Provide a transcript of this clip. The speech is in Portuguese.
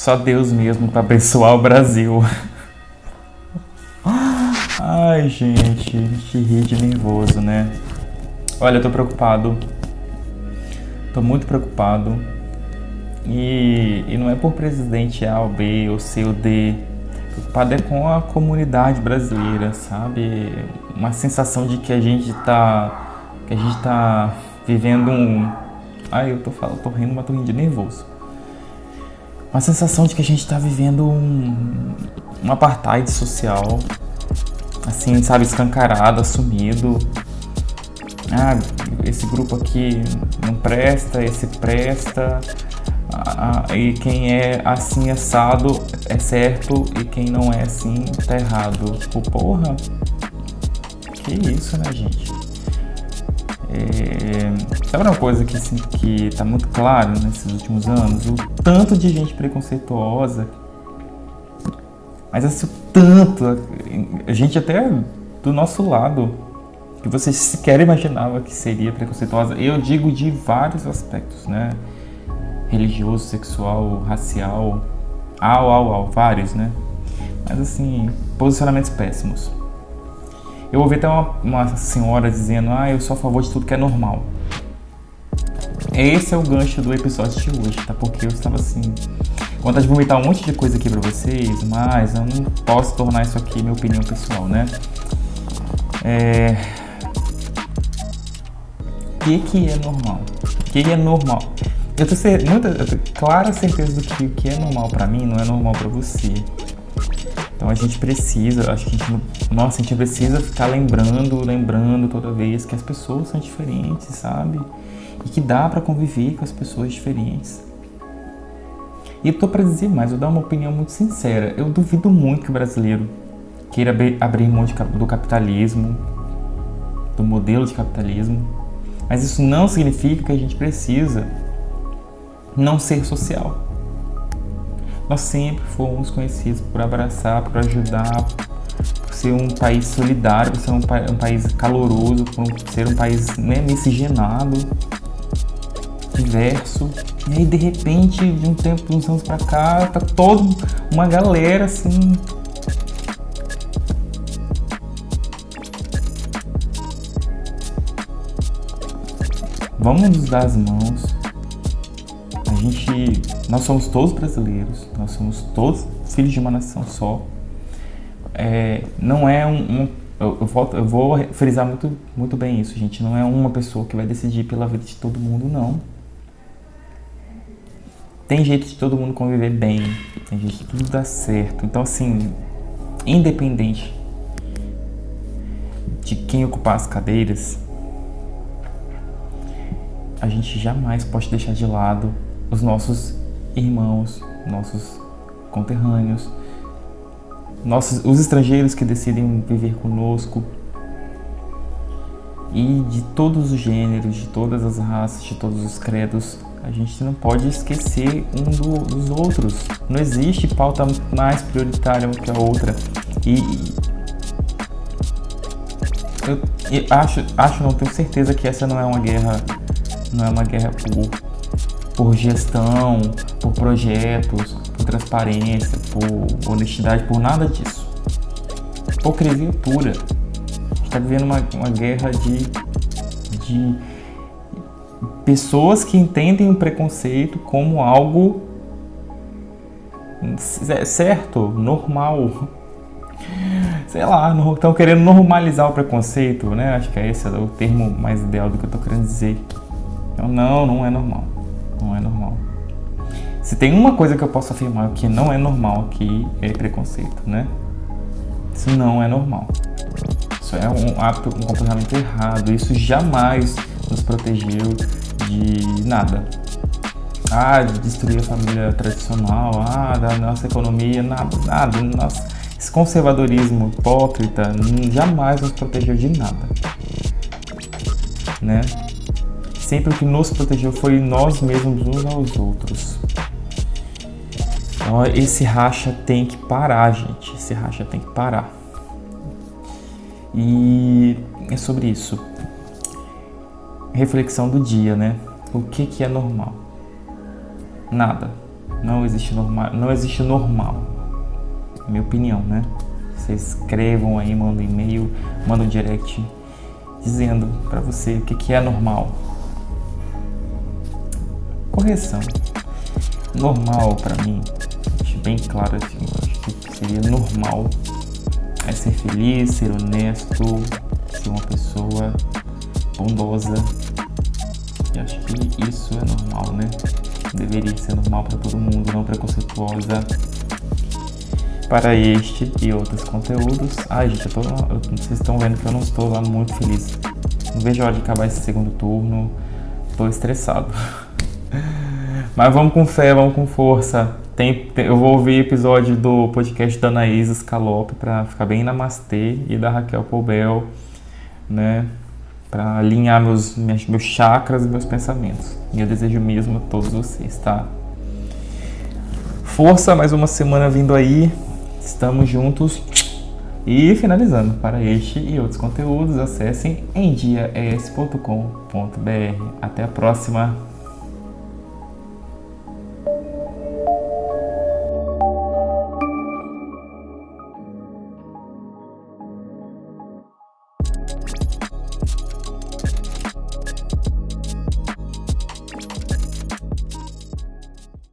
Só Deus mesmo para abençoar o Brasil. Ai, gente, que ri de nervoso, né? Olha, eu tô preocupado. Tô muito preocupado. E, e não é por presidente A ou B ou C ou D. Preocupado é com a comunidade brasileira, sabe? Uma sensação de que a gente tá. que a gente tá vivendo um. Ai, eu tô falando, tô rindo, mas tô rindo de nervoso. Uma sensação de que a gente tá vivendo um, um apartheid social, assim, sabe, escancarado, assumido. Ah, esse grupo aqui não presta, esse presta, ah, e quem é assim assado é certo e quem não é assim tá errado. Tipo, porra, que isso, né, gente? É, sabe uma coisa que, que tá muito claro nesses últimos anos? O tanto de gente preconceituosa, mas assim, tanto, a gente até do nosso lado, que você sequer imaginava que seria preconceituosa. Eu digo de vários aspectos, né? Religioso, sexual, racial, au, au, au, vários, né? Mas assim, posicionamentos péssimos. Eu ouvi até uma, uma senhora dizendo, ah, eu sou a favor de tudo que é normal. Esse é o gancho do episódio de hoje, tá? Porque eu estava assim, vontade de vomitar um monte de coisa aqui pra vocês, mas eu não posso tornar isso aqui minha opinião pessoal, né? É... O que, que é normal? O que, que é normal? Eu tenho muita, eu tenho clara certeza do que o que é normal para mim não é normal para você. Então a gente precisa, acho que a gente, nossa, a gente precisa ficar lembrando, lembrando toda vez que as pessoas são diferentes, sabe? E que dá para conviver com as pessoas diferentes. E eu tô para dizer mais, eu dar uma opinião muito sincera. Eu duvido muito que o brasileiro queira abrir mão do capitalismo, do modelo de capitalismo, mas isso não significa que a gente precisa não ser social. Nós sempre fomos conhecidos por abraçar, por ajudar, por ser um país solidário, por ser um, pa um país caloroso, por ser um país né, miscigenado, diverso. E aí, de repente, de um tempo, de uns anos pra cá, tá toda uma galera assim. Vamos nos dar as mãos nós somos todos brasileiros, nós somos todos filhos de uma nação só. É, não é um, um eu, eu, volto, eu, vou frisar muito, muito bem isso, gente. Não é uma pessoa que vai decidir pela vida de todo mundo, não. Tem jeito de todo mundo conviver bem, tem jeito de tudo dar certo. Então, assim, independente de quem ocupar as cadeiras, a gente jamais pode deixar de lado os nossos irmãos, nossos conterrâneos, nossos, os estrangeiros que decidem viver conosco e de todos os gêneros, de todas as raças, de todos os credos. A gente não pode esquecer um do, dos outros. Não existe pauta mais prioritária que a outra. E eu, eu acho, acho, não tenho certeza que essa não é uma guerra, não é uma guerra por por gestão, por projetos, por transparência, por honestidade, por nada disso. Hipocrisia pura. A gente está vivendo uma, uma guerra de, de pessoas que entendem o preconceito como algo certo, normal. Sei lá, estão querendo normalizar o preconceito, né? Acho que é esse o termo mais ideal do que eu estou querendo dizer. Então, não, não é normal não é normal. Se tem uma coisa que eu posso afirmar que não é normal aqui, é preconceito, né? Isso não é normal. Isso é um hábito, um comportamento errado. Isso jamais nos protegeu de nada. Ah, de destruir a família tradicional, ah, da nossa economia, nada, nada. Nossa, esse conservadorismo hipócrita jamais nos protegeu de nada. Né? Sempre o que nos protegeu foi nós mesmos uns aos outros. Então, esse racha tem que parar, gente. Esse racha tem que parar. E é sobre isso. Reflexão do dia, né? O que, que é normal? Nada. Não existe normal, não existe normal. Minha opinião, né? Vocês escrevam aí, mandam e-mail, mandam direct dizendo para você o que, que é normal. Correção. Normal para mim, bem claro assim, acho que seria normal é ser feliz, ser honesto, ser uma pessoa bondosa. E acho que isso é normal, né? Deveria ser normal para todo mundo, não preconceituosa. Para este e outros conteúdos. Ai, gente, eu tô, eu, vocês estão vendo que eu não estou lá muito feliz. Não vejo a hora de acabar esse segundo turno. Estou estressado. Mas vamos com fé, vamos com força. Tem, tem, eu vou ouvir episódio do podcast da Anaísa Scalope para ficar bem namastê e da Raquel Poubel, né? Para alinhar meus, meus, meus chakras e meus pensamentos. E eu desejo mesmo a todos vocês, tá? Força, mais uma semana vindo aí. Estamos juntos. E finalizando, para este e outros conteúdos, acessem endiaes.com.br. Até a próxima!